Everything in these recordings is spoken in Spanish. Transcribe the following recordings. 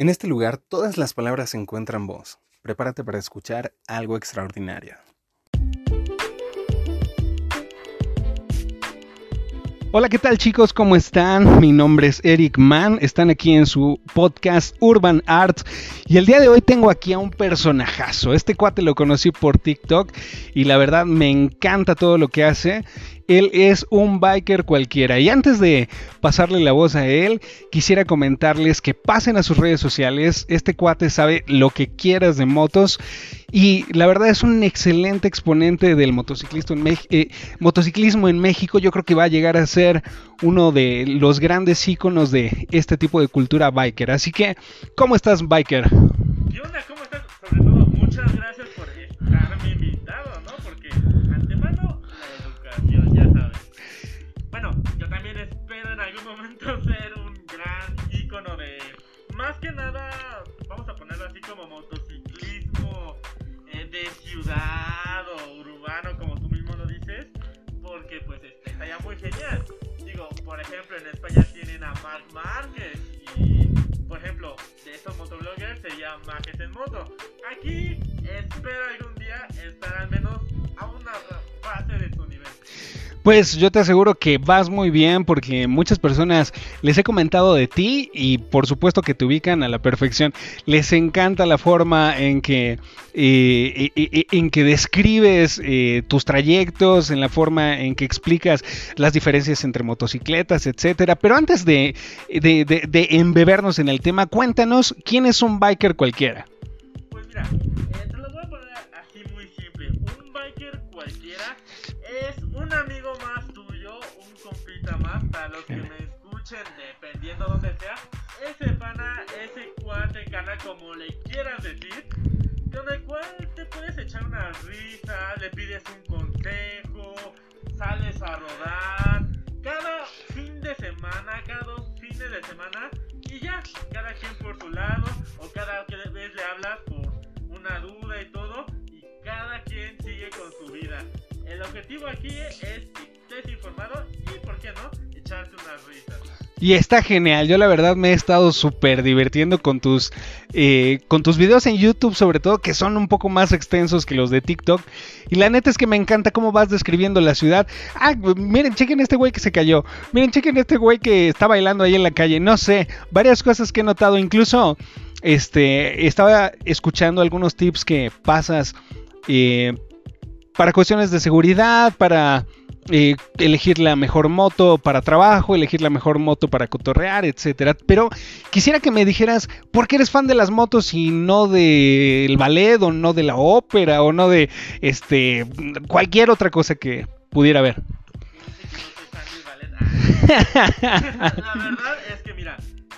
En este lugar todas las palabras encuentran voz. Prepárate para escuchar algo extraordinario. Hola, ¿qué tal chicos? ¿Cómo están? Mi nombre es Eric Mann, están aquí en su podcast Urban Arts y el día de hoy tengo aquí a un personajazo. Este cuate lo conocí por TikTok y la verdad me encanta todo lo que hace él es un biker cualquiera. Y antes de pasarle la voz a él, quisiera comentarles que pasen a sus redes sociales. Este cuate sabe lo que quieras de motos. Y la verdad es un excelente exponente del en eh, motociclismo en México. Yo creo que va a llegar a ser uno de los grandes íconos de este tipo de cultura biker. Así que, ¿cómo estás, biker? ¿Qué onda? ¿Cómo que nada, vamos a ponerlo así como motociclismo eh, de ciudad o urbano, como tú mismo lo dices, porque pues este, estaría muy genial. Digo, por ejemplo, en España tienen a Marc Márquez y, por ejemplo, de esos motobloggers sería Márquez en moto. Aquí espero algún día estar al menos a una fase de. Pues yo te aseguro que vas muy bien porque muchas personas les he comentado de ti y por supuesto que te ubican a la perfección. Les encanta la forma en que, eh, en que describes eh, tus trayectos, en la forma en que explicas las diferencias entre motocicletas, etcétera. Pero antes de, de, de embebernos en el tema, cuéntanos quién es un biker cualquiera. Pues mira, un amigo más tuyo, un compita más, para los que me escuchen, dependiendo donde sea, ese pana, ese cuate, canal, como le quieras decir, con el cual te puedes echar una risa, le pides un consejo, sales a rodar, cada fin de semana, cada dos fines de semana, y ya, cada quien por su lado, o cada vez le hablas por una duda y todo, El objetivo aquí es y, ¿por qué no?, echarte unas risas. Y está genial, yo la verdad me he estado súper divirtiendo con tus, eh, con tus videos en YouTube, sobre todo que son un poco más extensos que los de TikTok. Y la neta es que me encanta cómo vas describiendo la ciudad. Ah, miren, chequen este güey que se cayó. Miren, chequen este güey que está bailando ahí en la calle. No sé, varias cosas que he notado. Incluso, este, estaba escuchando algunos tips que pasas. Eh, para cuestiones de seguridad, para eh, elegir la mejor moto para trabajo, elegir la mejor moto para cotorrear, etcétera. Pero quisiera que me dijeras por qué eres fan de las motos y no del ballet o no de la ópera o no de este cualquier otra cosa que pudiera haber. la verdad es que mira,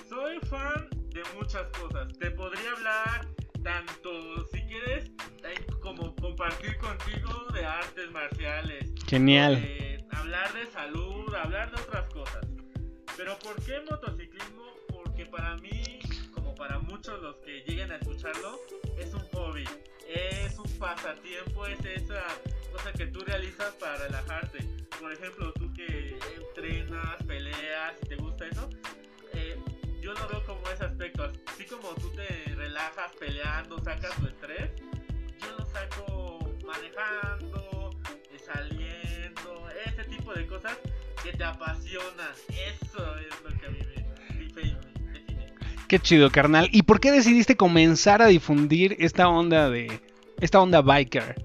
soy fan de muchas cosas. Te podría hablar tanto si quieres como compartir contigo de artes marciales. Genial. hablar de salud, hablar de otras cosas. Pero ¿por qué motociclismo? Porque para mí, como para muchos los que lleguen a escucharlo, es un hobby, es un pasatiempo, es esa cosa que tú realizas para relajarte. Por ejemplo, tú que entrenas, peleas, si te gusta eso, eh, yo lo veo como ese aspecto. Así como tú te relajas peleando, sacas tu estrés, yo lo saco manejando, eh, saliendo, ese tipo de cosas que te apasionan. Eso es lo que a mí me, define. Qué chido, carnal. ¿Y por qué decidiste comenzar a difundir esta onda de esta onda biker?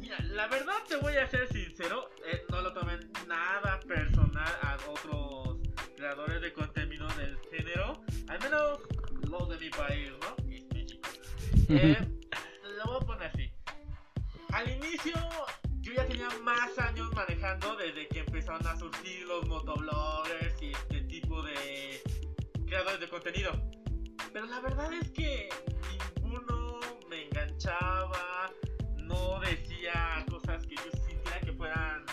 Mira, la verdad te voy a ser sincero, eh, no lo tomen nada personal a otros creadores de contenido del género, al menos los de mi país, ¿no? Eh, voy a poner así. Al inicio yo ya tenía más años manejando desde que empezaron a surgir los motobloggers y este tipo de creadores de contenido. Pero la verdad es que ninguno me enganchaba, no decía cosas que yo sintiera que fueran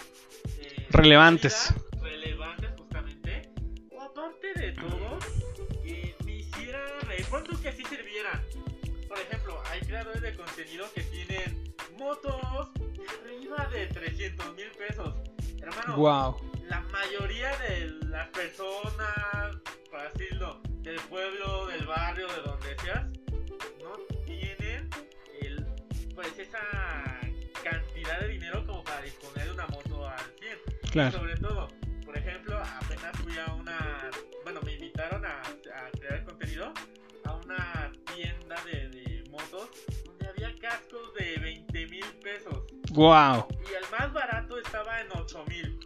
eh, relevantes. Relevantes justamente. O aparte de todo, que me hiciera reír. ¿Cuánto que así sirvieran? Por ejemplo, hay creadores de contenido que tienen motos, arriba de 300 mil pesos. Hermano, wow. la mayoría de las personas, para decirlo, del pueblo, del barrio, de donde seas, no tienen el, pues esa cantidad de dinero como para disponer de una moto al 100. Claro. Y sobre todo, por ejemplo, apenas fui a una, bueno, me invitaron a, a crear contenido pesos Wow. y el más barato estaba en 8 mil.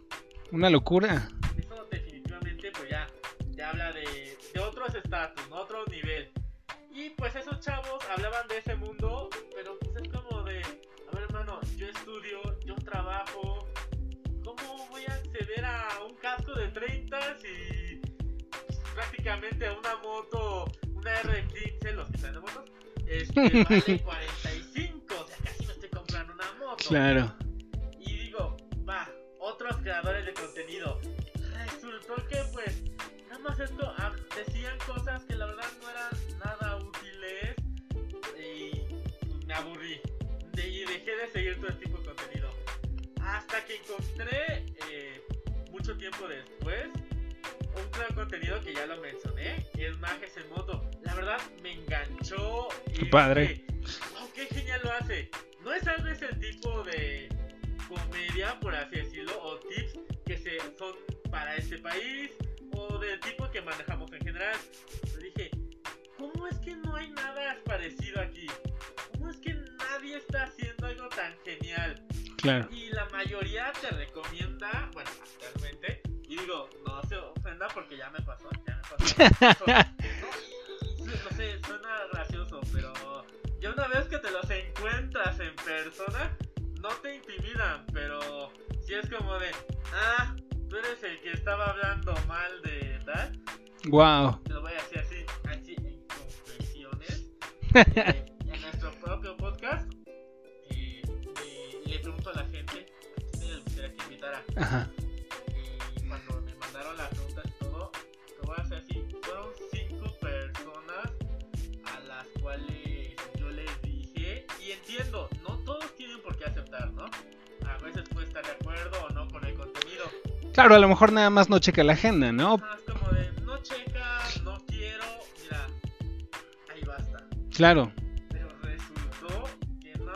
Una locura. Eso definitivamente pues ya, ya habla de, de otros estatus, ¿no? otro nivel. Y pues esos chavos hablaban de ese mundo, pero pues es como de, a ver hermano, yo estudio, yo trabajo, ¿cómo voy a acceder a un casco de 30 si pues, prácticamente una moto, una R15, los que están de motos, este, vale 45, Claro. Y digo, va, otros creadores de contenido. Resultó que pues, nada más esto, ah, decían cosas que la verdad no eran nada útiles y me aburrí. De- y dejé de seguir todo este tipo de contenido. Hasta que encontré, eh, mucho tiempo después, un creador de contenido que ya lo mencioné, que es Majes en Moto. La verdad me enganchó. Y padre. dije, de comedia, por así decirlo, o tips que se, son para este país, o del tipo que manejamos en general. Pero dije, ¿cómo es que no hay nada parecido aquí? ¿Cómo es que nadie está haciendo algo tan genial? Claro. Y la mayoría te recomienda, bueno, actualmente, y digo, no se ofenda porque ya me pasó, ya me pasó. no, no sé, suena gracioso, pero ya una vez que te los encuentras en persona, no te intimidan, pero si es como de, ah, tú eres el que estaba hablando mal de tal, Wow. te lo voy a decir así, así en confesiones, eh, en nuestro propio podcast, eh, y le pregunto a la gente, ¿a quién les gustaría que invitara? Ajá. Y cuando me mandaron las preguntas y todo, te voy a hacer así, fueron cinco personas a las cuales yo les dije, y entiendo, qué aceptar, ¿no? A veces puede estar de acuerdo o no con el contenido. Claro, a lo mejor nada más no checa la agenda, ¿no? Ajá, es como de, no checa, no quiero, mira, ahí basta. Claro. Pero resultó que no,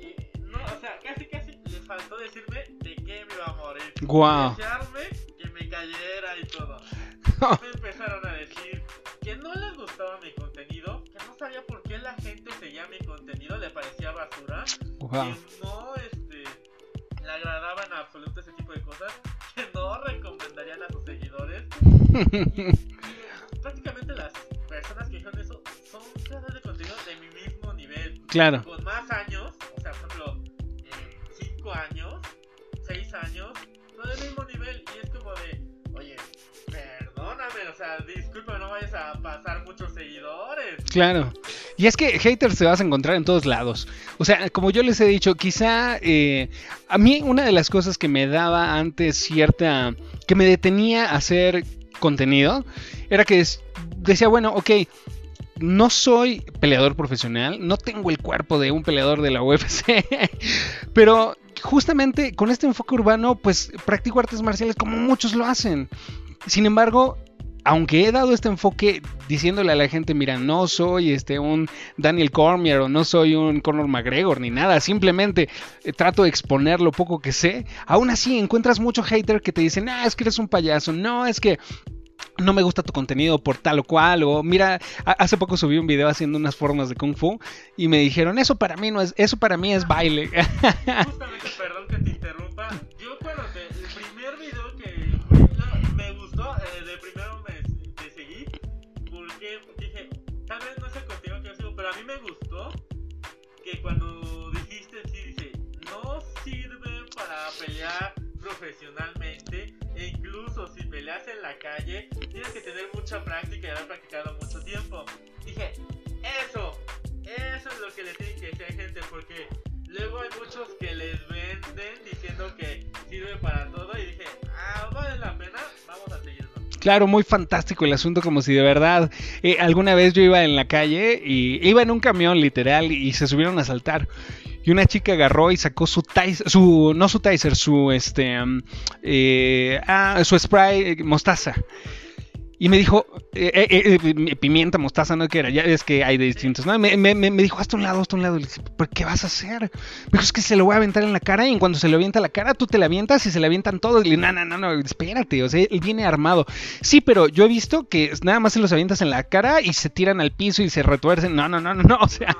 y no, o sea, casi casi les faltó decirme de qué me iba a morir. Guau. Desearme que me cayera y todo. Me empezaron a decir que no les gustaba mi contenido, que no sabía por qué la gente seguía mi contenido, le parecía basura, Wow. que no este, le agradaban en absoluto ese tipo de cosas, que no recomendarían a sus seguidores. Y prácticamente las personas que dijeron eso son creadores de contenido de mi mismo nivel, Claro. con más años, o sea, por ejemplo, 5 años, 6 años, no del mismo nivel. Y es como de, oye, perdóname, o sea, disculpa, no vayas a pasar muchos seguidores. Claro. Y es que haters te vas a encontrar en todos lados. O sea, como yo les he dicho, quizá eh, a mí una de las cosas que me daba antes cierta... que me detenía a hacer contenido era que decía, bueno, ok, no soy peleador profesional, no tengo el cuerpo de un peleador de la UFC, pero justamente con este enfoque urbano, pues practico artes marciales como muchos lo hacen. Sin embargo, aunque he dado este enfoque diciéndole a la gente, mira, no soy este un Daniel Cormier o no soy un Conor McGregor ni nada, simplemente eh, trato de exponer lo poco que sé, aún así encuentras mucho hater que te dicen, ah, es que eres un payaso, no, es que no me gusta tu contenido por tal o cual, o mira, hace poco subí un video haciendo unas formas de kung fu y me dijeron, eso para mí no es, eso para mí es baile. Justamente, perdón que te interrumpa. Yo cuando pero a mí me gustó que cuando dijiste, sí, dice, no sirve para pelear profesionalmente, e incluso si peleas en la calle, tienes que tener mucha práctica y haber practicado mucho tiempo. Dije, eso, eso es lo que le tienen que decir gente, porque luego hay muchos que les venden diciendo que sirve para todo y dije, ah, vale la pena, vamos a seguirlo. Claro, muy fantástico el asunto, como si de verdad eh, alguna vez yo iba en la calle y iba en un camión literal y se subieron a saltar. Y una chica agarró y sacó su taser, su, no su taser, su este, mm, eh, ah, su spray eh, mostaza. Y me dijo, eh, eh, eh, pimienta, mostaza, ¿no? que era? Ya es que hay de distintos, ¿no? Me, me, me, dijo, hasta un lado, hasta un lado. Le dije, ¿pero qué vas a hacer? Me dijo, es que se lo voy a aventar en la cara y cuando se lo avienta la cara, tú te la avientas y se le avientan todos. Y le no, no, no, no, espérate, o sea, él viene armado. Sí, pero yo he visto que nada más se los avientas en la cara y se tiran al piso y se retuercen. No, no, no, no, no, o sea,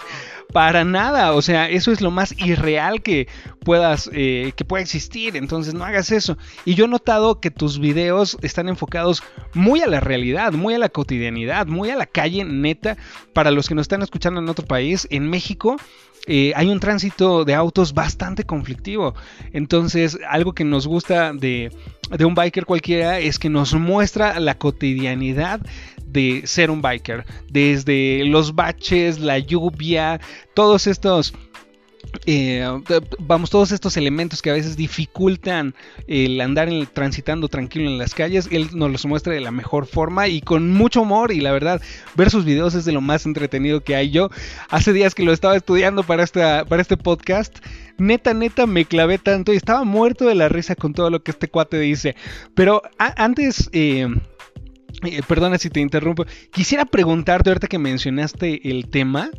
para nada. O sea, eso es lo más irreal que puedas, que pueda existir. Entonces no hagas eso. Y yo he notado que tus videos están enfocados muy a la realidad, muy a la cotidianidad, muy a la calle neta. Para los que nos están escuchando en otro país, en México eh, hay un tránsito de autos bastante conflictivo. Entonces, algo que nos gusta de, de, un biker cualquiera es que nos muestra la cotidianidad de ser un biker. Desde los baches, la lluvia, todos estos eh, vamos, todos estos elementos que a veces dificultan el andar transitando tranquilo en las calles, él nos los muestra de la mejor forma y con mucho humor y la verdad, ver sus videos es de lo más entretenido que hay. Yo hace días que lo estaba estudiando para, para este podcast, neta, neta me clavé tanto y estaba muerto de la risa con todo lo que este cuate dice. Pero antes... Eh, eh, perdona si te interrumpo. Quisiera preguntarte, ahorita que mencionaste el tema,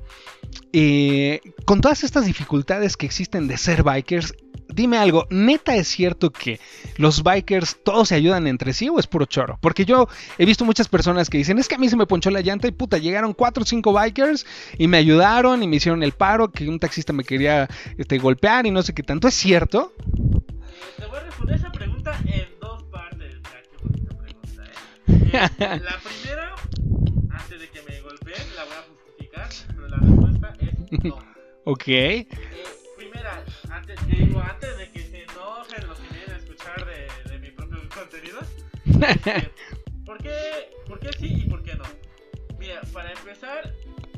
eh, con todas estas dificultades que existen de ser bikers, dime algo, ¿neta es cierto que los bikers todos se ayudan entre sí o es puro choro? Porque yo he visto muchas personas que dicen, es que a mí se me ponchó la llanta y puta, llegaron cuatro o cinco bikers y me ayudaron y me hicieron el paro, que un taxista me quería este, golpear y no sé qué tanto. ¿Es cierto? Te voy a responder esa pregunta en la primera, antes de que me golpeen, la voy a justificar, pero la respuesta es no. ok. Eh, primera, antes, digo, antes de que se enojen los que vienen a escuchar de, de mi propio contenido, ¿por, qué, ¿por qué sí y por qué no? Mira, para empezar,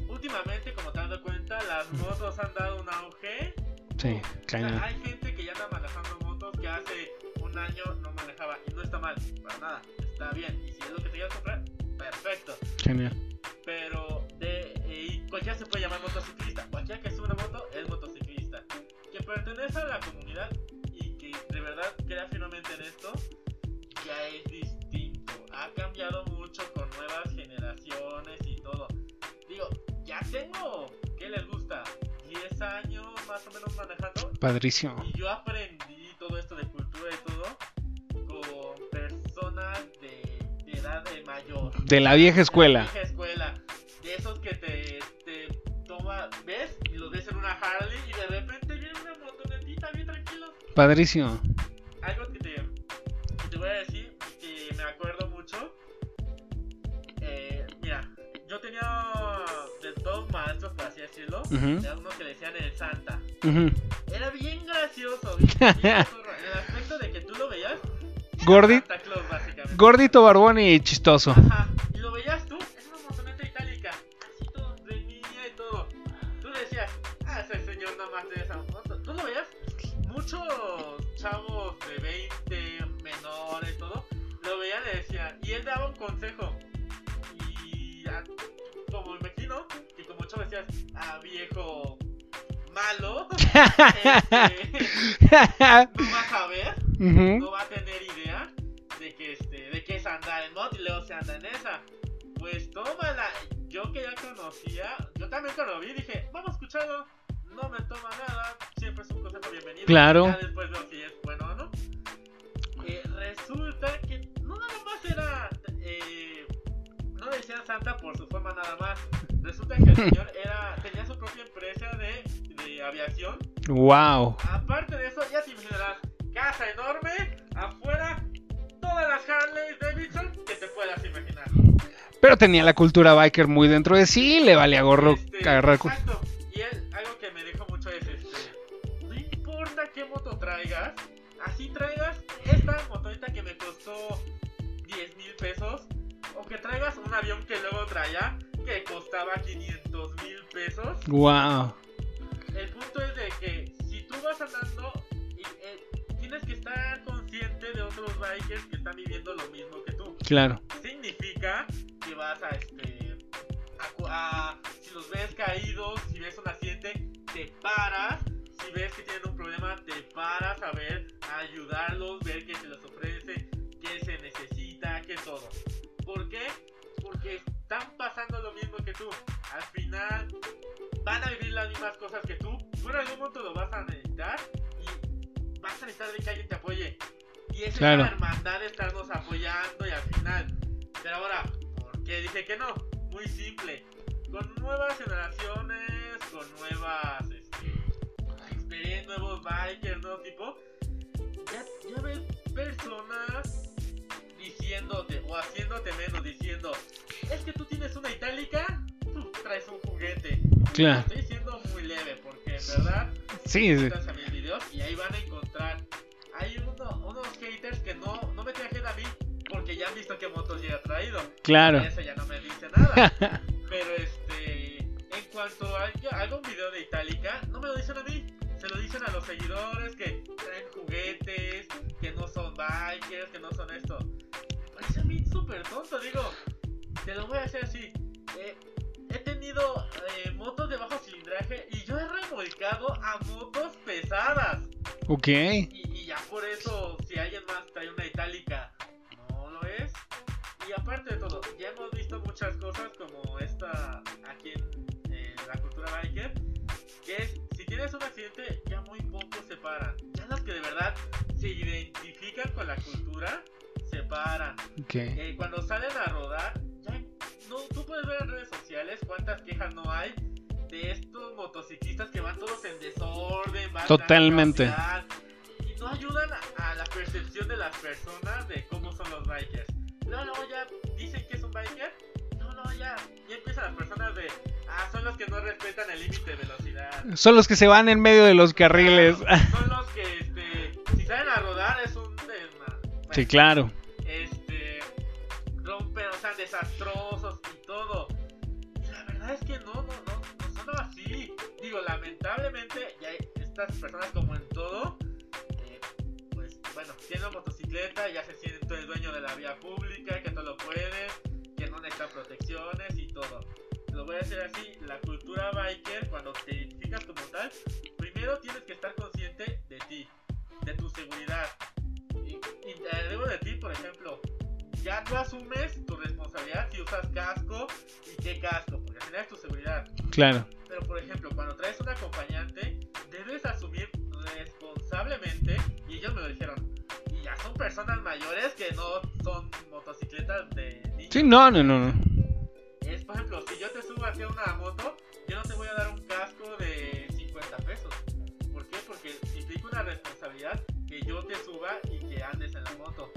últimamente, como te has dado cuenta, las motos han dado un auge. Sí, O sea, hay gente que ya anda manejando motos que hace un año no manejaba y no está mal, para nada, está bien. Y si es lo que te quieras comprar, perfecto. Genial. Pero de, eh, cualquiera se puede llamar motociclista, cualquiera que sube una moto es motociclista. Que pertenece a la comunidad y que de verdad crea firmemente en esto, ya es distinto. Ha cambiado mucho con nuevas generaciones y todo. Digo, ya tengo, ¿qué les gusta? 10 años más o menos manejando. Padrísimo. Y yo aprendí todo esto de cultura y edad de mayor. De la vieja escuela. De la vieja escuela. De esos que te, te toma, ves y los ves en una Harley y de repente viene una motonetita bien tranquilo. Padrísimo. Algo que te, que te voy a decir que me acuerdo mucho. Eh, mira, yo tenía de dos maestros, por así decirlo. Ujú. Era uno que le decían el Santa. Ujú. Era bien gracioso, bien, bien en el aspecto de que tú lo veías. Gordi-. Gordito, barbón y chistoso. Claro. Ya después veo si es bueno o no. Eh, resulta que no nada más era. Eh, no le decían Santa por su forma nada más. Resulta que el señor era tenía su propia empresa de, de aviación Wow. Aparte de eso, ya te imaginarás, casa enorme, afuera, todas las Harley Davidson que te puedas imaginar. Pero tenía la cultura biker muy dentro de sí, le valía gorro Este, agarrar. cu- Exacto. Traía que costaba 500 mil pesos. Wow. El punto es de que si tú vas andando, y, eh, tienes que estar consciente de otros bikers que están viviendo lo mismo que tú. Claro. Significa que vas a este. A, a- si los ves caídos, si ves un accidente, te paras. Si ves que tienen un problema, te paras a ver, a ayudarlos, ver qué se les ofrece, qué se necesita, qué todo. ¿Por qué? Están pasando lo mismo que tú. Al final van a vivir las mismas cosas que tú. Tú en algún momento lo vas a necesitar y vas a necesitar de que alguien te apoye. Y esa Claro. es la hermandad de estarnos apoyando y al final. Pero ahora, ¿por qué dije que no? Muy simple. Con nuevas generaciones, con nuevas este, experiencias, nuevos bikers, nuevo tipo, ya, ya ves personas diciéndote o haciéndote menos, diciendo, es que tú tienes una itálica, tú traes un juguete. Claro. Estoy siendo muy leve porque en verdad Sí, sí. a mis videos y ahí van a encontrar. Hay uno- unos haters que no, no me trajeron a mí porque ya han visto qué motos ya he traído. Claro. Eso ya no me dice nada. Pero este, en cuanto a algo- algún video de Itálica, no me lo dicen a mí. Se lo dicen a los seguidores que traen juguetes, que no son bikers, que no son esto. Súper tonto, digo. Te lo voy a hacer así. Eh, he tenido eh, motos de bajo cilindraje y yo he remolcado a motos pesadas. Ok. Y, y ya por eso, si alguien más trae una itálica, no lo es. Y aparte de todo, ya hemos visto muchas cosas como esta aquí en, en la cultura biker, que es, si tienes un accidente, ya muy pocos se paran. Ya los que de verdad se identifican con la cultura, se paran. Eh, cuando salen a rodar, ya no, tú puedes ver en redes sociales cuántas quejas no hay de estos motociclistas que van todos en desorden, van Totalmente. y no ayudan a, a la percepción de las personas de cómo son los bikers. Luego, luego ya dicen que es un biker, no, no, ya, ya empiezan las personas de, ah, son los que no respetan el límite de velocidad. Son los que se van en medio de los carriles. Son los que, este, si salen a rodar es un. Bueno, Sí, claro. Desastrosos y todo. Y la verdad es que no, no, no, no son así. Digo, lamentablemente, ya estas personas como en todo, eh, pues bueno, tienen motocicleta, ya se sienten dueño de la vía pública, que todo lo pueden, que no necesitan protecciones y todo. Lo voy a decir así, la cultura biker, cuando te identificas como tal, primero tienes que estar consciente de ti, de tu seguridad. Y, y eh, de ti, por ejemplo, ya tú asumes tu responsabilidad si usas casco y qué casco, porque al final es tu seguridad. Claro. Pero por ejemplo, cuando traes un acompañante, debes asumir responsablemente, y ellos me lo dijeron, y ya son personas mayores que no son motocicletas de niños. Sí, no, no, no, no. Es, por ejemplo, si yo te subo hacia una moto, yo no te voy a dar un casco de 50 pesos. ¿Por qué? Porque implica una responsabilidad que yo te suba y que andes en la moto.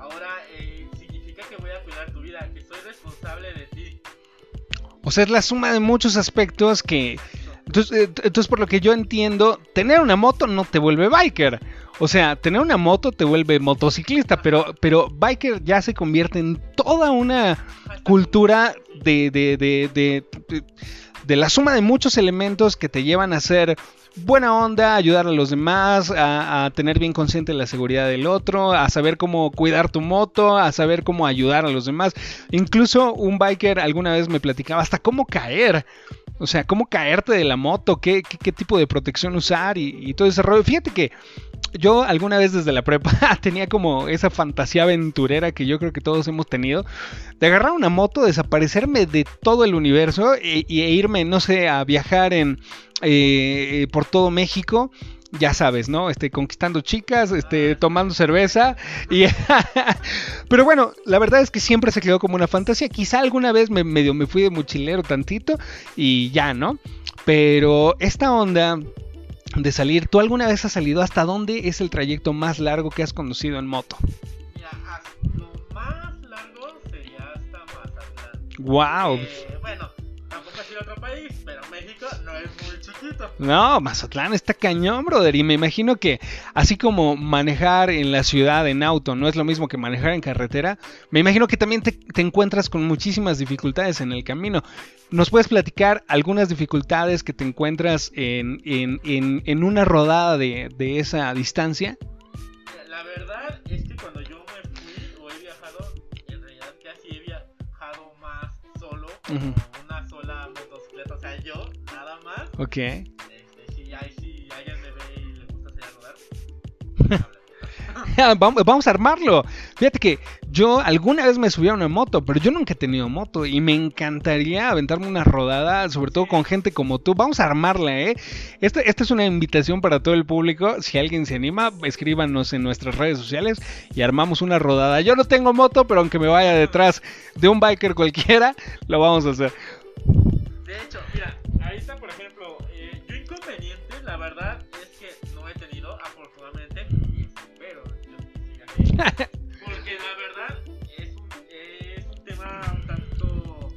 Ahora, eh, significa que voy a cuidar tu vida, que soy responsable de ti. O sea, es la suma de muchos aspectos que... Entonces, eh, entonces, por lo que yo entiendo, tener una moto no te vuelve biker. O sea, tener una moto te vuelve motociclista, pero, pero biker ya se convierte en toda una cultura de, de, de, de, de- la suma de muchos elementos que te llevan a ser buena onda, a ayudar a los demás, a, tener bien consciente la seguridad del otro, a saber cómo cuidar tu moto, a saber cómo ayudar a los demás. Incluso un biker alguna vez me platicaba hasta cómo caer. O sea, cómo caerte de la moto, qué, qué, qué tipo de protección usar y, y todo ese rollo. Fíjate que yo alguna vez desde la prepa tenía como esa fantasía aventurera que yo creo que todos hemos tenido de agarrar una moto, desaparecerme de todo el universo e, y- e irme, no sé, a viajar en eh, por todo México. Ya sabes, ¿no? Este, conquistando chicas, este, tomando cerveza. Y Pero bueno, la verdad es que siempre se quedó como una fantasía. Quizá alguna vez me medio me fui de mochilero tantito y ya, ¿no? Pero esta onda de salir, ¿tú alguna vez has salido? ¿Hasta dónde es el trayecto más largo que has conducido en moto? Mira, hasta lo más largo sería hasta Mazatlán. ¡Wow! Eh, bueno, tampoco ha sido otro país, pero México no es muy chiquito. No, Mazatlán está cañón, brother. Y me imagino que así como manejar en la ciudad en auto no es lo mismo que manejar en carretera, me imagino que también te, te encuentras con muchísimas dificultades en el camino. ¿Nos puedes platicar algunas dificultades que te encuentras en, en- en- en una rodada de, de esa distancia? La verdad es que cuando yo me fui yo, nada más. Ok. Este, si, hay, si alguien me ve y le gusta salir a rodar, háblame. vamos, vamos a armarlo. Fíjate que yo alguna vez me subí a una moto, pero yo nunca he tenido moto y me encantaría aventarme una rodada, sobre todo con gente como tú. Vamos a armarla, ¿eh? Esta, esta es una invitación para todo el público. Si alguien se anima, escríbanos en nuestras redes sociales y armamos una rodada. Yo no tengo moto, pero aunque me vaya detrás de un biker cualquiera, lo vamos a hacer. De hecho, mira, porque la verdad es un, es un tema un tanto,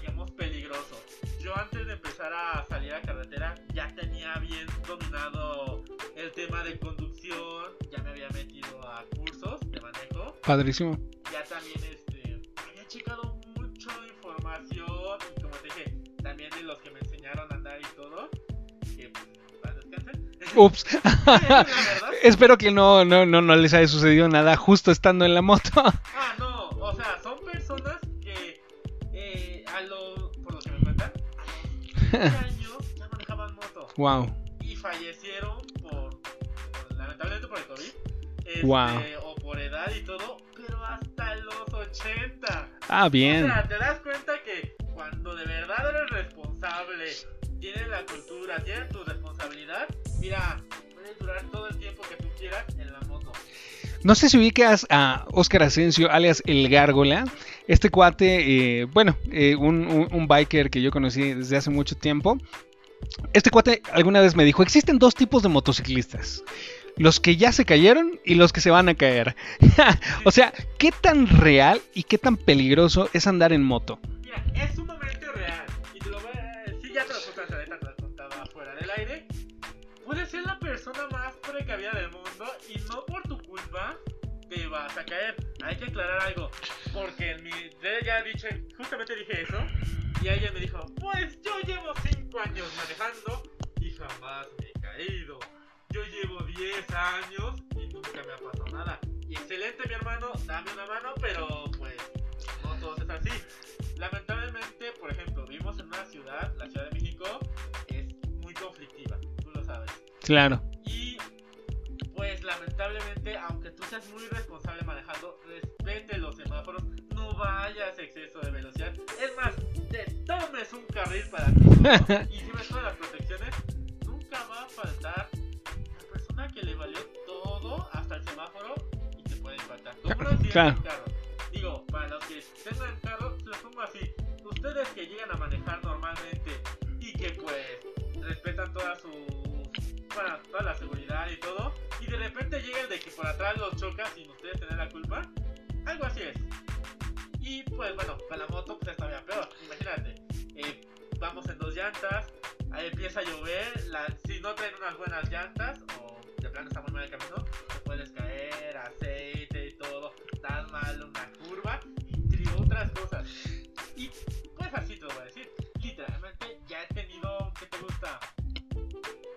digamos, peligroso. Yo antes de empezar a salir a carretera ya tenía bien dominado el tema de conducción, ya me había metido a cursos de manejo, Padrísimo. ya también este, había checado mucho información y como te dije, también de los que me enseñaron a andar y todo, que pues. Ups. la verdad. Espero que no, no, no, no les haya sucedido nada justo estando en la moto. Ah, no, o sea, son personas que eh, a lo, por lo que me cuentan, a los 15 años ya manejaban moto wow. y fallecieron por, por- lamentablemente por el COVID. este, Wow. O por edad y todo, pero hasta los 80. Ah, bien. O sea, te das No sé si ubicas a Oscar Asensio, alias El Gárgola. Este cuate, eh, bueno, eh, un, biker que yo conocí desde hace mucho tiempo. Este cuate alguna vez me dijo, existen dos tipos de motociclistas. Los que ya se cayeron y los que se van a caer. o sea, ¿qué tan real y qué tan peligroso es andar en moto? Mira, es sumamente real. Y te lo voy a ya te lo te lo fuera del aire. Puedes ser la persona más precavida del mundo y no por tu culpa te vas a caer. Hay que aclarar algo. Porque en mi. Ya dicho, justamente dije eso. Y ella me dijo: Pues yo llevo 5 años manejando y jamás me he caído. Yo llevo 10 años y nunca me ha pasado nada. Excelente, mi hermano, dame una mano, pero pues no todo es así. Lamentablemente, por ejemplo, vivimos en una ciudad, la Ciudad de México, es muy conflictiva, tú lo sabes. Claro. Lamentablemente, aunque tú seas muy responsable manejando, respete los semáforos, no vayas a exceso de velocidad. Es más, te tomes un carril para ti solo y lleves todas las protecciones, nunca va a faltar la persona que le valió todo hasta el semáforo y te puede impactar. Claro. en carro. Digo, para los que tengan carro, se los pongo así. Ustedes que llegan a manejar normalmente y que pues respetan toda su bueno, toda la seguridad y todo, y de repente llegan de que por atrás los chocas sin ustedes tener la culpa, algo así es. Y pues bueno, con la moto pues es todavía peor, imagínate, eh, vamos en dos llantas, ahí empieza a llover, si no traen unas buenas llantas o de plano está muy mal el camino, te puedes caer, aceite y todo, tan mal una curva, entre otras cosas. Y pues así te lo voy a decir, literalmente ya he tenido, ¿qué te gusta?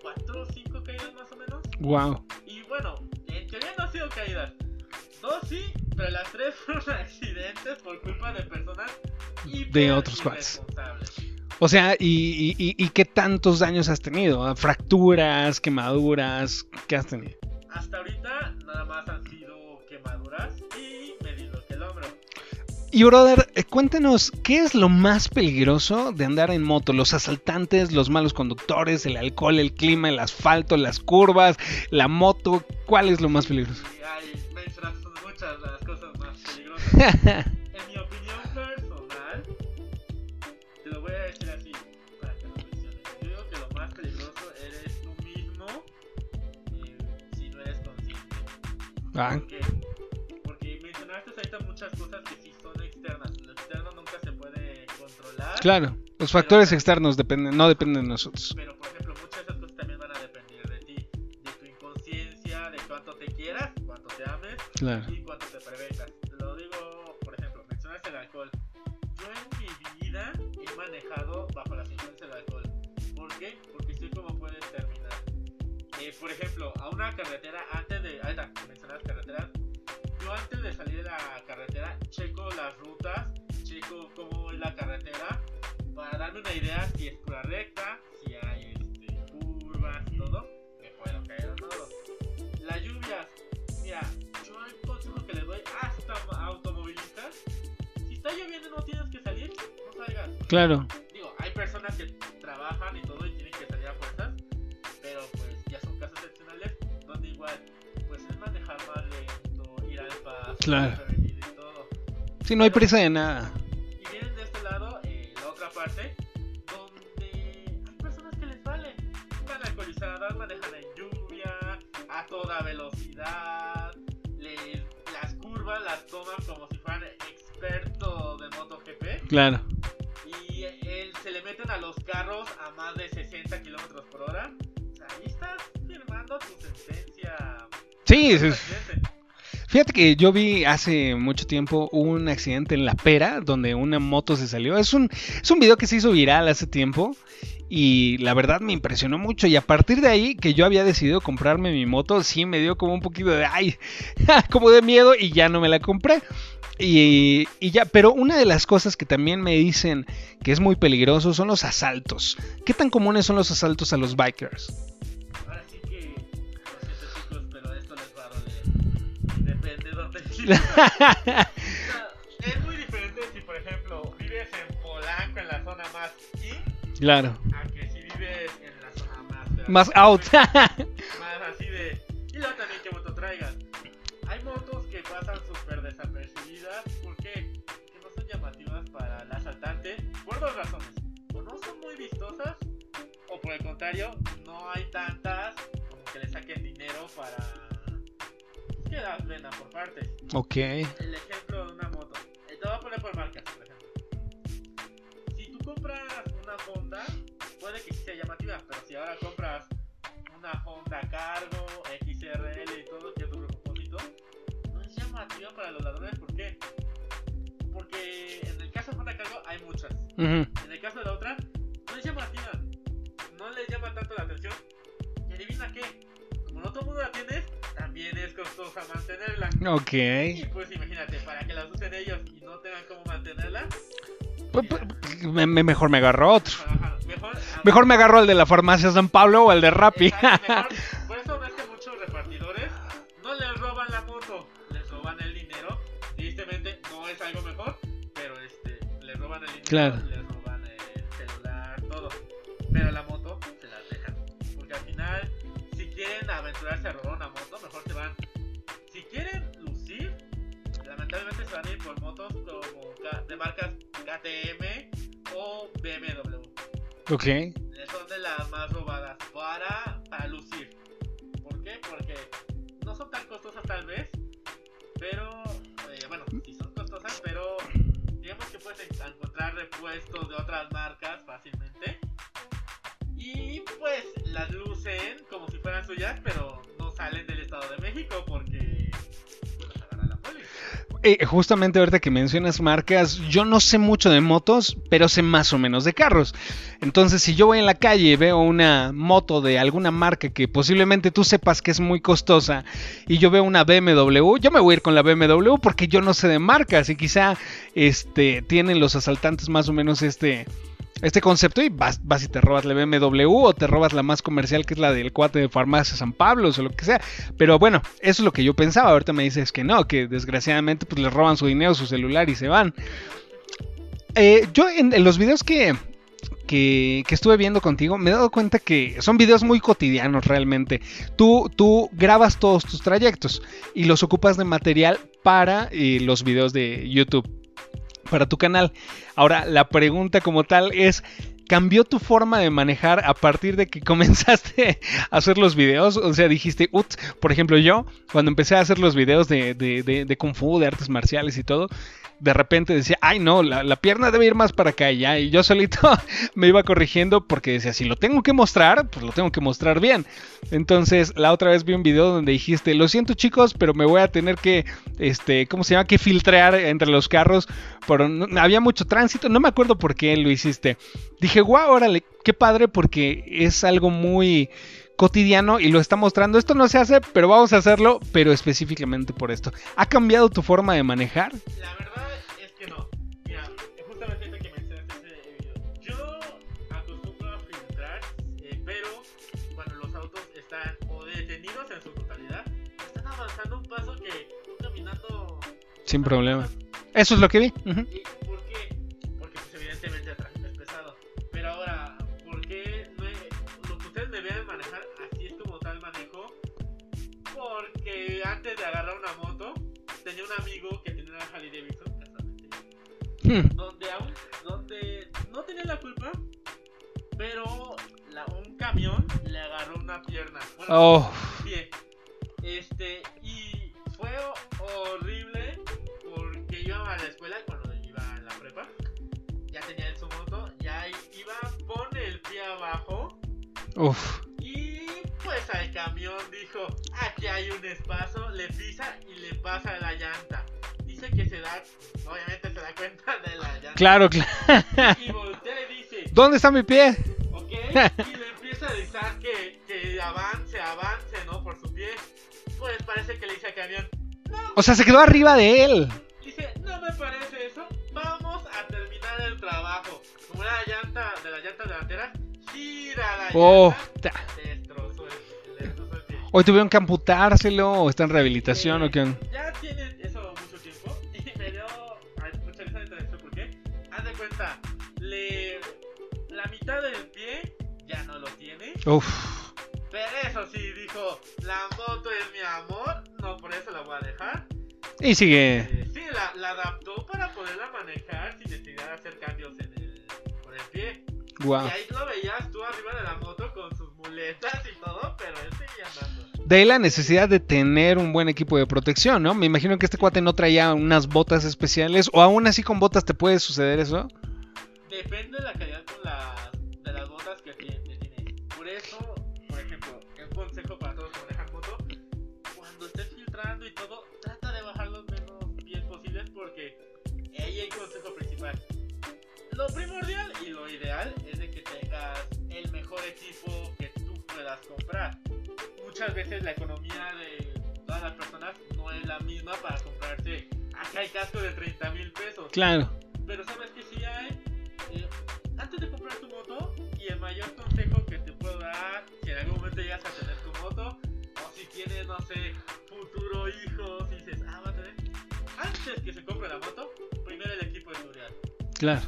¿Cuatro o cinco caídas más o menos? Wow. Y bueno, en teoría no han sido caídas. Dos sí, pero las tres fueron accidentes por culpa de personas De otros cuates. O sea, ¿y, y- y- y qué tantos daños has tenido? ¿Fracturas, quemaduras? ¿Qué has tenido? Hasta ahorita Y brother, eh, cuéntanos, ¿qué es lo más peligroso de andar en moto? ¿Los asaltantes, los malos conductores, el alcohol, el clima, el asfalto, las curvas, la moto? ¿Cuál es lo más peligroso? Y hay mencionaste muchas las cosas más peligrosas. En mi opinión personal, te lo voy a decir así para que lo menciones. Yo digo que lo más peligroso eres tú mismo eh, si no eres consciente. Ah, ¿Por qué? Porque mencionaste ahorita muchas cosas que sí claro, los factores externos dependen, no dependen de nosotros. Pero por ejemplo, muchas de esas cosas también van a depender de ti, de tu inconsciencia, de cuánto te quieras, cuánto te ames Claro. y cuánto te prevengas. Lo digo, por ejemplo, mencionaste el alcohol. Yo en mi vida he manejado bajo las influencias del alcohol. ¿Por qué? Porque sé cómo puedes terminar. Eh, por ejemplo, a una carretera, antes de. Ahorita que mencionas carreteras. Yo antes de salir de la carretera, checo las rutas, checo cómo es la carretera, para darme una idea si es pura recta, si hay este, curvas, todo. Me puedo caer o no. Las lluvias, mira, yo el consejo que les doy, ah, no tienes que salir, no salgas. Claro. Digo, hay personas que trabajan y todo y tienen que salir a fuerzas, pero pues ya son casos excepcionales donde igual pues es manejar más lento, ir al paso, Claro. prevenir y todo. Sí, no hay prisa de nada. Toman como si fueran expertos de MotoGP. Claro. Y él, se le meten a los carros a más de 60 kilómetros por hora. O sea, ahí estás firmando tu sentencia. Sí, sí. Fíjate que yo vi hace mucho tiempo un accidente en La Pera donde una moto se salió. Es un, es un video que se hizo viral hace tiempo y la verdad me impresionó mucho. Y a partir de ahí que yo había decidido comprarme mi moto, sí me dio como un poquito de ay, como de miedo y ya no me la compré. Y, y ya, pero una de las cosas que también me dicen que es muy peligroso son los asaltos. ¿Qué tan comunes son los asaltos a los bikers? Ahora sí que, lo siento chicos, pero esto les va a. Depende de dónde es muy diferente si, por ejemplo, vives en Polanco, en la zona más claro. a que si vives en la zona más... Más out. más así de... Y luego también que moto traigas. Hay motos que pasan súper desapercibidas. ¿Por qué? Que no son llamativas para el asaltante. Por dos razones. O no son muy vistosas. O por el contrario, no hay tantas como que le saquen dinero para... Que las vendan por partes. ok. El Honda, puede que sea llamativa, pero si ahora compras una Honda Cargo, XRL y todo, que es doble propósito, no es llamativa para los ladrones. ¿Por qué? Porque en el caso de Honda Cargo hay muchas. Ujú. En el caso de la otra, no es llamativa. No les llama tanto la atención. Y adivina qué. Como no todo el mundo la tiene, también es costosa mantenerla. Ok. Y pues imagínate, para que las usen ellos y no tengan cómo mantenerla, me- me- mejor me agarro otro. ajá, mejor. me agarro al de la farmacia San Pablo o al de Rappi. Exacto, mejor. Por eso ves que muchos repartidores no les roban la moto, les roban el dinero. Tristemente no es algo mejor, pero este, les roban el dinero, Claro. les roban el celular, todo. Pero la moto se las dejan. Porque al final, si quieren aventurarse a robar una moto, mejor se van. Si quieren lucir, lamentablemente se van a ir por motos como de marcas KTM o BMW. ok. Son de las más robadas para, para lucir. ¿Por qué? Porque no son tan costosas tal vez, pero eh, bueno, sí son costosas, pero digamos que puedes en- encontrar repuestos de otras marcas fácilmente. Y pues las lucen como si fueran suyas, pero no salen del Estado de México porque pues, la poli. Eh, justamente ahorita que mencionas marcas, yo no sé mucho de motos, pero sé más o menos de carros. Entonces, si yo voy en la calle y veo una moto de alguna marca que posiblemente tú sepas que es muy costosa y yo veo una BMW, yo me voy a ir con la BMW porque yo no sé de marcas y quizá este tienen los asaltantes más o menos este este concepto y vas, vas y te robas la BMW o te robas la más comercial que es la del cuate de farmacia San Pablo o lo que sea. Pero bueno, eso es lo que yo pensaba. Ahorita me dices que no, que desgraciadamente pues les roban su dinero, su celular y se van. Eh, yo en, los videos que, que, que estuve viendo contigo me he dado cuenta que son videos muy cotidianos realmente. Tú, tú grabas todos tus trayectos y los ocupas de material para eh, los videos de YouTube para tu canal. Ahora, la pregunta como tal es, ¿cambió tu forma de manejar a partir de que comenzaste a hacer los videos? O sea, dijiste, ut, por ejemplo, yo, cuando empecé a hacer los videos de, de, de, de Kung Fu, de artes marciales y todo, de repente decía, ay no, la, la, pierna debe ir más para acá y ya. Y yo solito me iba corrigiendo porque decía, si lo tengo que mostrar, pues lo tengo que mostrar bien. Entonces, la otra vez vi un video donde dijiste, lo siento chicos, pero me voy a tener que, este, ¿cómo se llama? Que filtrar entre los carros. Pero no, había mucho tránsito, no me acuerdo por qué lo hiciste. Dije, guau, órale, qué padre porque es algo muy cotidiano y lo está mostrando. Esto no se hace, pero vamos a hacerlo, pero específicamente por esto. ¿Ha cambiado tu forma de manejar? La verdad que caminando. Sin problema. Eso es lo que vi. Uh -huh. ¿Y por qué? Porque pues, evidentemente es pesado. Pero ahora, ¿por qué me, lo que ustedes me vean manejar así es como tal manejo? Porque antes de agarrar una moto, tenía un amigo que tenía una Harley Davidson, casualmente. Hmm. Donde, aún, donde no tenía la culpa, pero la, un camión le agarró una pierna. Bueno, oh. Claro, claro. Y voltea y dice, ¿Dónde está mi pie? ok, y le empieza a decir que, que avance, avance, ¿no? Por su pie. Pues parece que le dice al camión, O sea, se quedó arriba de él. dice, no me parece eso, vamos a terminar el trabajo. Como era la llanta de la llanta delantera, gira la Oh, llanta, ta- destrozó el, destrozó el pie. Hoy tuvieron que amputárselo o está en rehabilitación o qué. Uf. pero eso sí dijo, la moto es mi amor, no por eso la voy a dejar. Y sigue. Eh, sí, la, la adaptó para poderla manejar sin necesidad de hacer cambios en el con el pie. Wow. Y ahí lo veías tú arriba de la moto con sus muletas y todo, pero él seguía andando. De ahí la necesidad de tener un buen equipo de protección, ¿no? Me imagino que este cuate no traía unas botas especiales o aún así con botas te puede suceder eso. Depende de la calidad Lo primordial y lo ideal es de que tengas el mejor equipo que tú puedas comprar. Muchas veces la economía de todas las personas no es la misma para comprarse. Acá hay casco de 30 mil pesos. Claro. Pero sabes que sí hay. eh, antes de comprar tu moto, y el mayor consejo que te puedo dar, si en algún momento llegas a tener tu moto, o si tienes, no sé, futuro hijos, y dices, ah, va a tener. Antes que se compre la moto, primero el equipo de seguridad. Claro.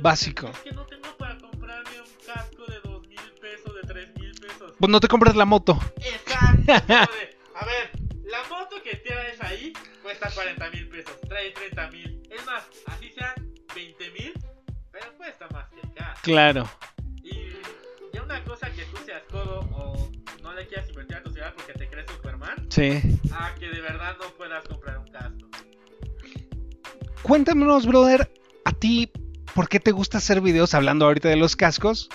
Básico. Es que no tengo para comprarme un casco de dos mil pesos, de tres mil pesos. Pues no te compres la moto. Exacto. a ver, la moto que tienes ahí cuesta 40 mil pesos, trae 30 mil. Es más, así sean 20 mil, pero cuesta más que el casco. Claro. Y ya una cosa que tú seas codo o no le quieras invertir a tu ciudad porque te crees Superman, Sí. a que de verdad no puedas comprar un casco. Cuéntanos, brother, a ti, ¿por qué te gusta hacer videos hablando ahorita de los cascos?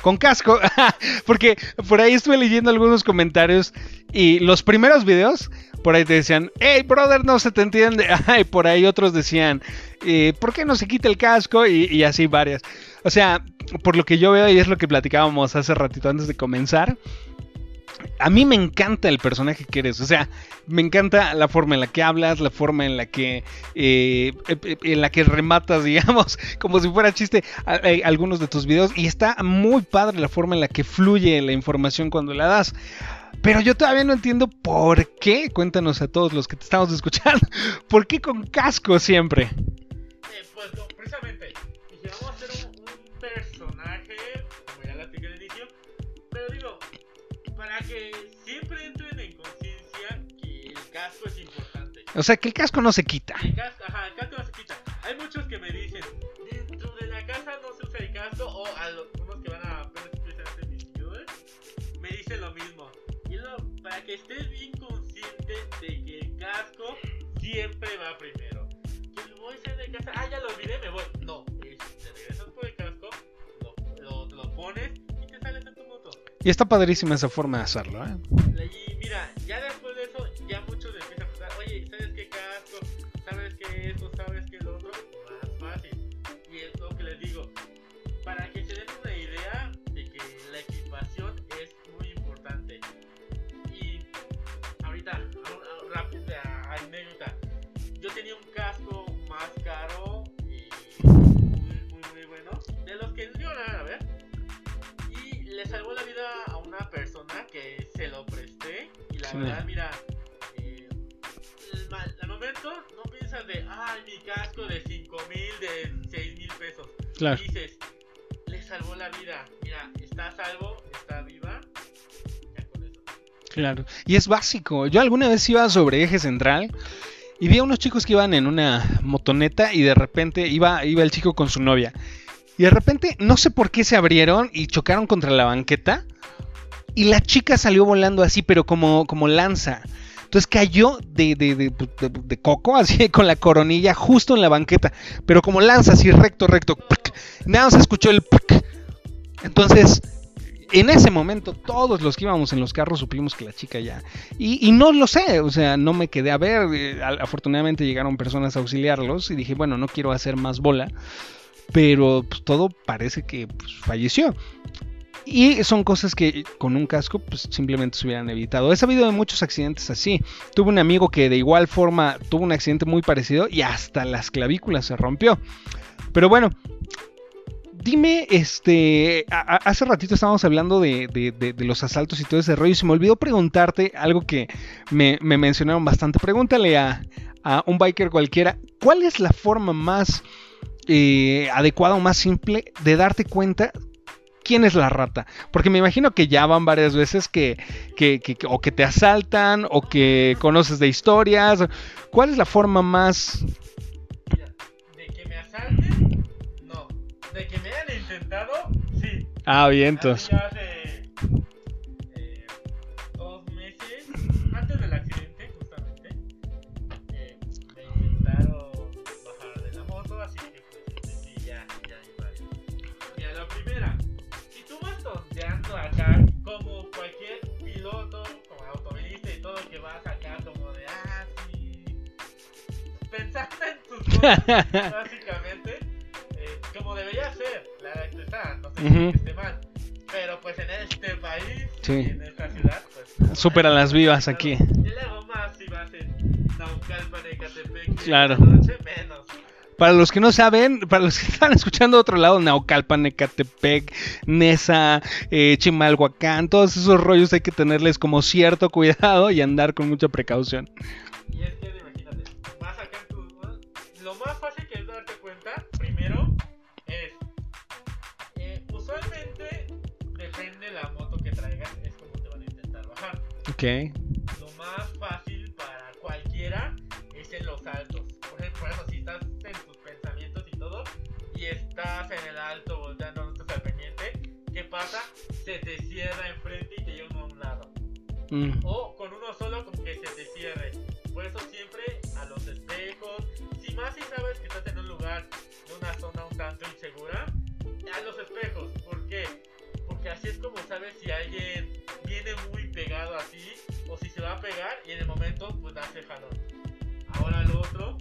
Con casco, porque por ahí estuve leyendo algunos comentarios y los primeros videos, por ahí te decían, hey, brother, no se te entiende. Y por ahí otros decían, eh, ¿por qué no se quita el casco? Y, y así varias. O sea, por lo que yo veo y es lo que platicábamos hace ratito antes de comenzar, a mí me encanta el personaje que eres. O sea, me encanta la forma en la que hablas, la forma en la que eh, eh, en la que rematas, digamos, como si fuera chiste algunos de tus videos. Y está muy padre la forma en la que fluye la información cuando la das. Pero yo todavía no entiendo por qué. Cuéntanos a todos los que te estamos escuchando. ¿Por qué con casco siempre? Eh, pues precisamente, para que siempre entren en conciencia que el casco es importante. O sea, que el casco no se quita. El casco, ajá, el casco no se quita. Hay muchos que me dicen, dentro de la casa no se usa el casco, o a los, unos que van a apenas a hacer mis youtubers, me dicen lo mismo. Y lo, para que estés bien consciente de que el casco siempre va primero. Que voy a hacer de casa, ah, ya lo olvidé, me voy. No, Y está padrísima esa forma de hacerlo, ¿eh? Claro. Dices, le salvó la vida. Mira, está a salvo, está viva. Ya con eso. Claro. Y es básico. Yo alguna vez iba sobre eje central y vi a unos chicos que iban en una motoneta y de repente iba, iba el chico con su novia. Y de repente, no sé por qué se abrieron y chocaron contra la banqueta. Y la chica salió volando así, pero como, como lanza. Entonces cayó de, de, de, de, coco, así con la coronilla, justo en la banqueta. Pero como lanza, así recto, recto. Nada se escuchó el... Entonces, en ese momento, todos los que íbamos en los carros supimos que la chica ya. Y, y no lo sé, o sea, no me quedé a ver. Eh, afortunadamente llegaron personas a auxiliarlos y dije, bueno, no quiero hacer más bola. Pero pues, todo parece que pues, falleció. Y son cosas que con un casco pues simplemente se hubieran evitado. He sabido de muchos accidentes así. Tuve un amigo que de igual forma tuvo un accidente muy parecido y hasta las clavículas se rompió. Pero bueno, dime, este, hace ratito estábamos hablando de, los asaltos y todo ese rollo y se me olvidó preguntarte algo que me, mencionaron bastante. Pregúntale a, un biker cualquiera, ¿cuál es la forma más eh, adecuada o más simple de darte cuenta quién es la rata. Porque me imagino que ya van varias veces que, que, o que te asaltan o que conoces de historias. ¿Cuál es la forma más... de que me asalten, no. De que me hayan intentado, sí. Ah, bien, entonces. Básicamente, eh, como debería ser, la está, no sé si esté mal. Pero pues en este país, en esta ciudad, pues... Supera las vivas aquí. Y luego más si vas en Naucalpan, Ecatepec, claro. Noche, menos. Para los que no saben, para los que están escuchando de otro lado, Naucalpan, Ecatepec, Nesa, eh, Chimalhuacán, todos esos rollos hay que tenerles como cierto cuidado y andar con mucha precaución. Y es que Lo más fácil para cualquiera es en los altos. Por ejemplo, si estás en tus pensamientos y todo, y estás en el alto volteando, no estás al pendiente, ¿qué pasa? Se te cierra enfrente y te lleva a un lado. Mm. O con uno solo, con que se te cierre. Por eso siempre a los espejos, más si sabes que estás en un lugar, en una zona un tanto insegura, a los espejos. ¿Por qué? Porque así es como sabes si alguien viene muy pegado así o si se va a pegar y en el momento pues hace jalón. Ahora lo otro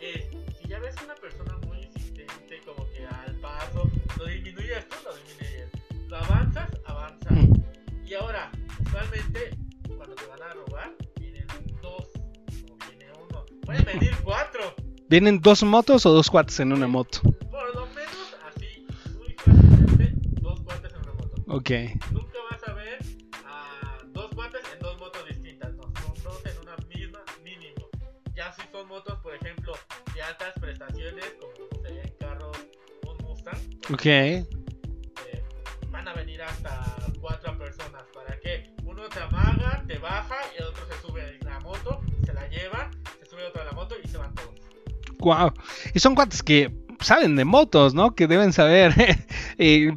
es, si ya ves una persona muy insistente como que al paso, lo disminuyes tú, lo disminuyes. Lo avanzas, avanza. Y ahora, usualmente cuando te van a robar, vienen dos, o viene uno. Pueden venir cuatro. ¿Vienen dos motos o dos cuates en una moto? Por lo menos así, muy fácilmente, dos cuates en una moto. Ok. Nunca son motos, por ejemplo, de altas prestaciones, como se en carros, un Mustang. Ok. Eh, van a venir hasta cuatro personas. ¿Para qué? Uno te amaga, te baja y el otro se sube a la moto, se la lleva, se sube otro a la moto y se van todos. Wow. Y son cuates que saben de motos, ¿no? Que deben saber eh,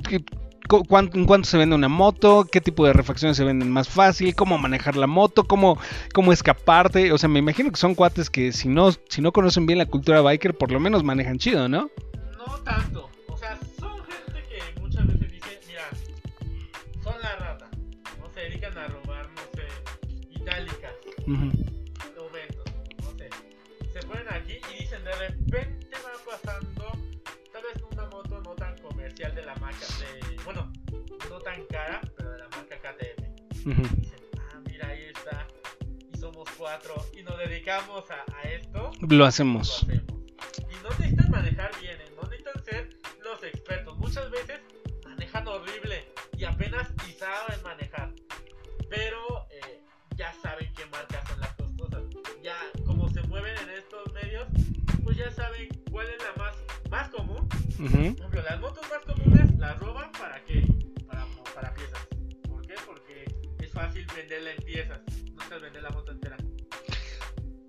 cuánto, cuánto se vende una moto, qué tipo de refacciones se venden más fácil, cómo manejar la moto, cómo, cómo escaparte. O sea, me imagino que son cuates que si no, si no conocen bien la cultura biker, por lo menos manejan chido, ¿no? No tanto. O sea, son gente que muchas veces dice, mira, son la rata. No se dedican a robar, no sé, itálicas. De la marca, de, bueno, no tan cara, pero de la marca KTM. Y dicen, ah, mira, ahí está, y somos cuatro, y nos dedicamos a, a esto. Lo hacemos. Lo hacemos. Y no necesitan manejar bien, ¿eh? no necesitan ser los expertos. Muchas veces manejan horrible y apenas y saben manejar. Pero eh, ya saben qué marcas son las costosas. Ya como se mueven en estos medios, pues ya saben cuál es la más, más común. Por ejemplo, las motos más comunes las roban para qué? Para, para piezas. ¿Por qué? Porque es fácil vender venderla en piezas, no necesitas vender la moto entera.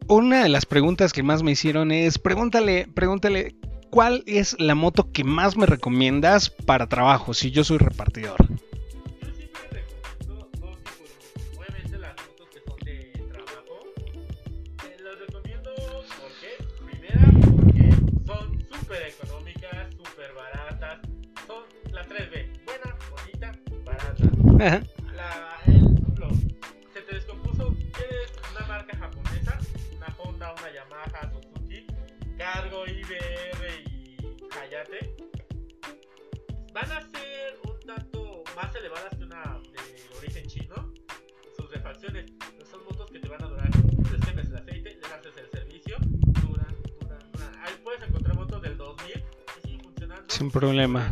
Una de las preguntas que más me hicieron es, pregúntale, pregúntale, ¿cuál es la moto que más me recomiendas para trabajo si yo soy repartidor? Ajá. La, el, lo, se te descompuso, una marca japonesa, una Honda, una Yamaha, Suzuki, Cargo, IBR y Hayate, van a ser un tanto más elevadas que una de origen chino, sus refacciones, son motos que te van a durar, les cambias el aceite, les haces el servicio, duran, duran, duran. Ahí puedes encontrar motos del 2000 que siguen funcionando Sin problema.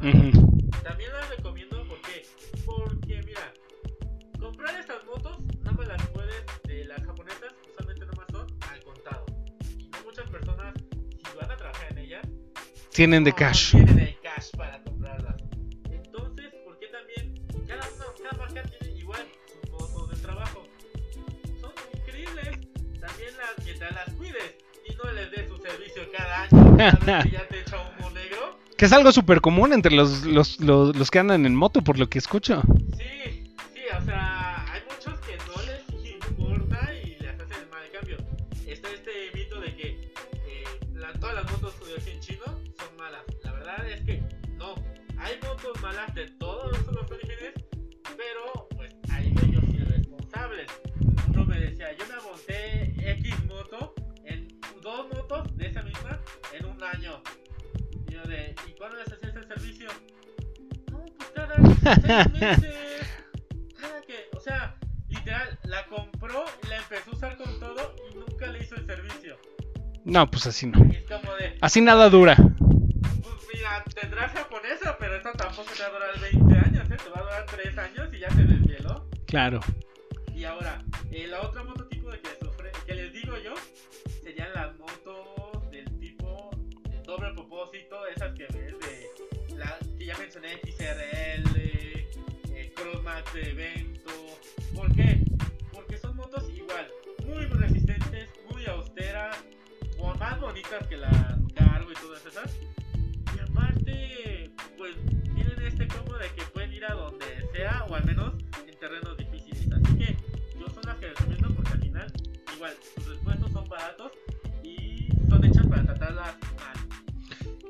También las recomiendo porque, porque mira, comprar estas motos no me las puedes de las japonesas, usualmente nomás son al contado. Y no muchas personas, si van a trabajar en ellas, Tienen de cash. tienen Que es algo súper común entre los, los, los, los que andan en moto, por lo que escucho. Servicio. No, pues así no. Es como de, Así nada dura. pues mira, tendrás japonesa, pero esta tampoco te va a durar 20 años, ¿eh? te va a durar 3 años y ya se desvieló. Claro. Y ahora, eh, la otra moto tipo de que, les ofre- que les digo yo serían las motos del tipo de doble propósito, esas que ves de la que ya mencioné, XRL, eh, Crossmax de evento. ¿Por qué? Porque son motos igual, o más bonitas que las Cargo y todas esas. Y aparte, pues tienen este combo de que pueden ir a donde sea, o al menos en terrenos difíciles. Así que yo son las que recomiendo porque al final, igual, sus repuestos son baratos y son hechas para tratarlas mal.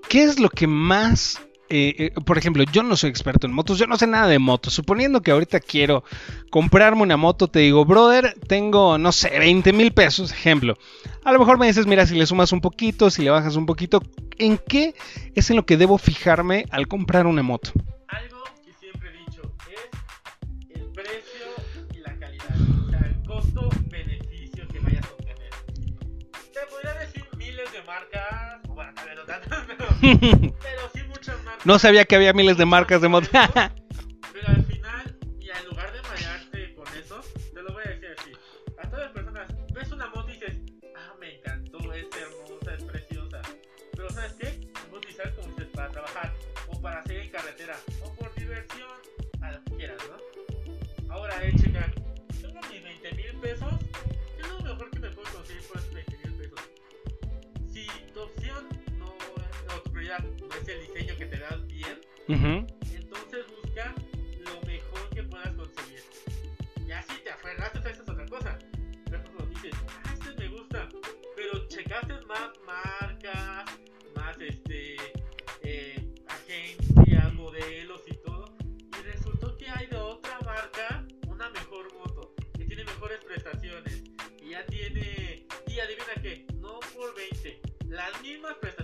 ¿Qué es lo que más... eh, eh, por ejemplo, yo no soy experto en motos, yo no sé nada de motos. Suponiendo que ahorita quiero comprarme una moto, te digo, brother, tengo, no sé, 20 mil pesos, ejemplo. A lo mejor me dices, mira, si le sumas un poquito, si le bajas un poquito, ¿en qué es en lo que debo fijarme al comprar una moto? Algo que siempre he dicho es el precio y la calidad. O sea, el costo-beneficio que vayas a obtener. Te podría decir miles de marcas, bueno, no tantas, pero, pero sí. No sabía que había miles de marcas de motos. Pero al final, y en lugar de marearte con eso, te lo voy a decir así. A todas las personas, ves una moto y dices, ah, me encantó, es hermosa, es preciosa. Pero ¿sabes qué? Utilizar como dices, para trabajar, o para hacer en carretera, o es el diseño que te da bien, Ujú. entonces busca lo mejor que puedas conseguir. Ya si te aferraste a esa otra cosa. Ejemplo, dices, ah, este me gusta. Pero checaste más marcas, más este eh, agencias, modelos y todo. Y resultó que hay de otra marca una mejor moto, que tiene mejores prestaciones. Y ya tiene. Y adivina qué, no por 20, las mismas prestaciones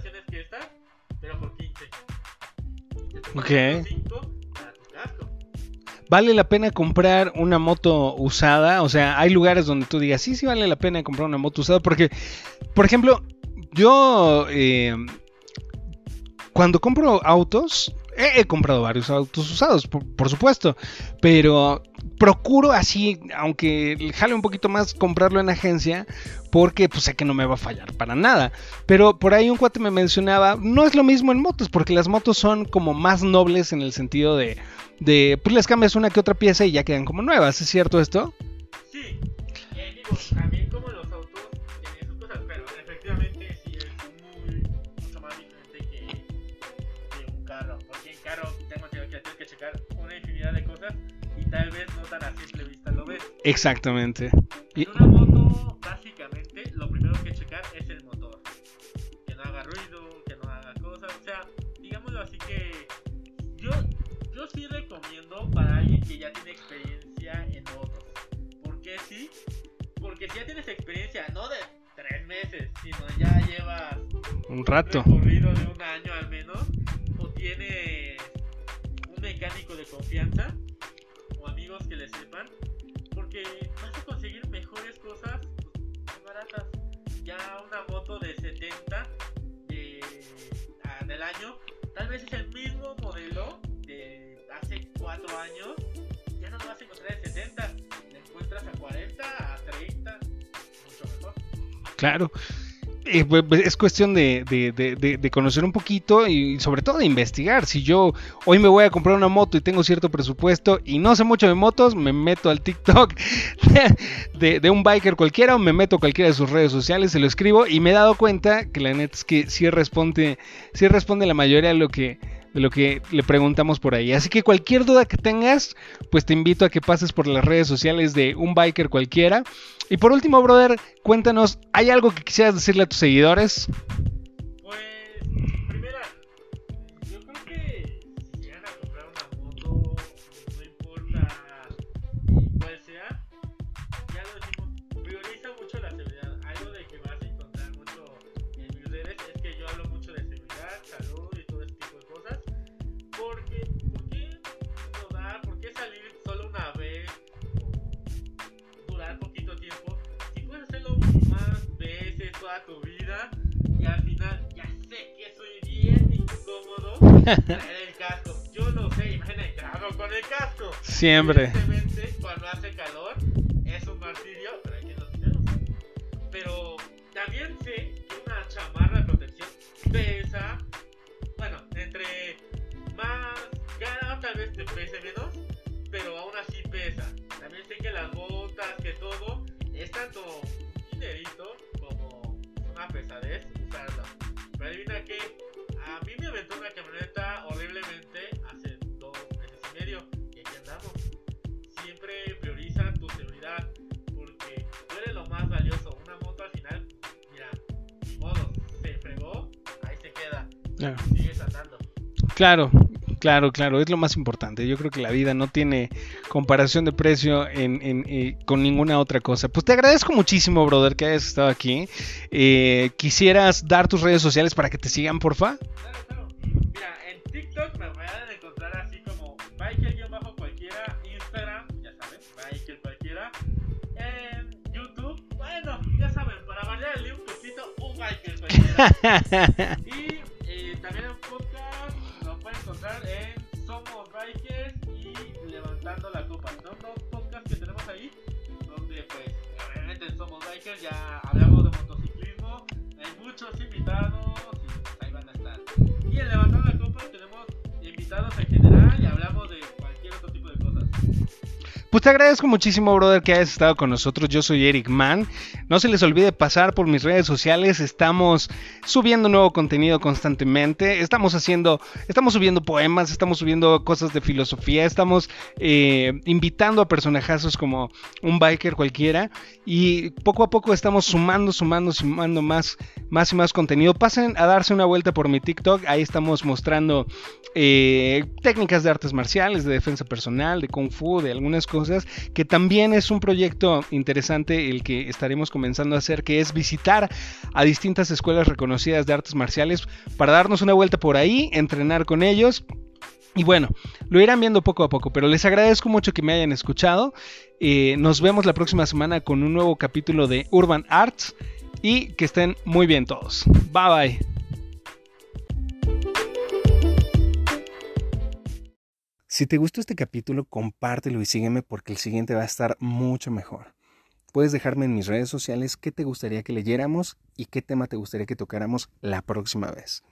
gasto. ¿Vale la pena comprar una moto usada? O sea, hay lugares donde tú digas, sí, sí vale la pena comprar una moto usada. Porque, por ejemplo, yo eh, cuando compro autos, He, comprado varios autos usados, por, supuesto, pero procuro así, aunque jale un poquito más comprarlo en agencia, porque pues sé que no me va a fallar para nada. Pero por ahí un cuate me mencionaba, no es lo mismo en motos, porque las motos son como más nobles en el sentido de, de pues les cambias una que otra pieza y ya quedan como nuevas, ¿es cierto esto? Sí, eh, digo, también como tal vez no tan a simple vista lo ves. Exactamente. En Y- una moto, básicamente, lo primero que checar es el motor. Que no haga ruido, que no haga cosas. O sea, digámoslo así que yo, yo sí recomiendo para alguien que ya tiene experiencia en motos. ¿Por qué sí? Porque si ya tienes experiencia, no de tres meses, sino ya llevas un un rato. recorrido de un Claro. Eh, pues, pues, es cuestión de, conocer un poquito y sobre todo de investigar. Si yo hoy me voy a comprar una moto y tengo cierto presupuesto y no sé mucho de motos, me meto al TikTok de, de un biker cualquiera o me meto a cualquiera de sus redes sociales, se lo escribo y me he dado cuenta que la neta es que sí responde, sí responde la mayoría de lo que de lo que le preguntamos por ahí. Así que cualquier duda que tengas, pues te invito a que pases por las redes sociales de un biker cualquiera. Y por último, brother, cuéntanos, ¿hay algo que quisieras decirle a tus seguidores? Traer el casco. Yo lo sé, imagínate, con el casco. Siempre. Claro, claro, claro, es lo más importante. Yo creo que la vida no tiene comparación de precio en, en, eh, con ninguna otra cosa. Pues te agradezco muchísimo, brother, que hayas estado aquí. Eh, ¿Quisieras dar tus redes sociales para que te sigan, porfa? Claro, claro. Mira, en TikTok me van a encontrar así como biker-cualquiera, Instagram, ya saben, biker cualquiera. En YouTube, bueno, ya saben, para variarle un poquito, un biker cualquiera. ya hablamos de motociclismo, hay muchos invitados y ahí van a estar. Y en Levantando la Copa tenemos invitados en general y hablamos de cualquier otro tipo de cosas. Pues te agradezco muchísimo, brother, que hayas estado con nosotros. Yo soy Eric Mann. No se les olvide pasar por mis redes sociales. Estamos subiendo nuevo contenido constantemente. Estamos haciendo, estamos subiendo poemas, estamos subiendo cosas de filosofía, estamos eh, invitando a personajazos como un biker cualquiera. Y poco a poco estamos sumando, sumando, sumando más, más y más contenido. Pasen a darse una vuelta por mi TikTok. Ahí estamos mostrando eh, técnicas de artes marciales, de defensa personal, de kung fu, de algunas cosas, que también es un proyecto interesante el que estaremos comenzando a hacer, que es visitar a distintas escuelas reconocidas de artes marciales para darnos una vuelta por ahí, entrenar con ellos. Y bueno, lo irán viendo poco a poco, pero les agradezco mucho que me hayan escuchado. Eh, nos vemos la próxima semana con un nuevo capítulo de Urban Arts y que estén muy bien todos. Bye bye. Si te gustó este capítulo, compártelo y sígueme porque el siguiente va a estar mucho mejor. Puedes dejarme en mis redes sociales qué te gustaría que leyéramos y qué tema te gustaría que tocáramos la próxima vez.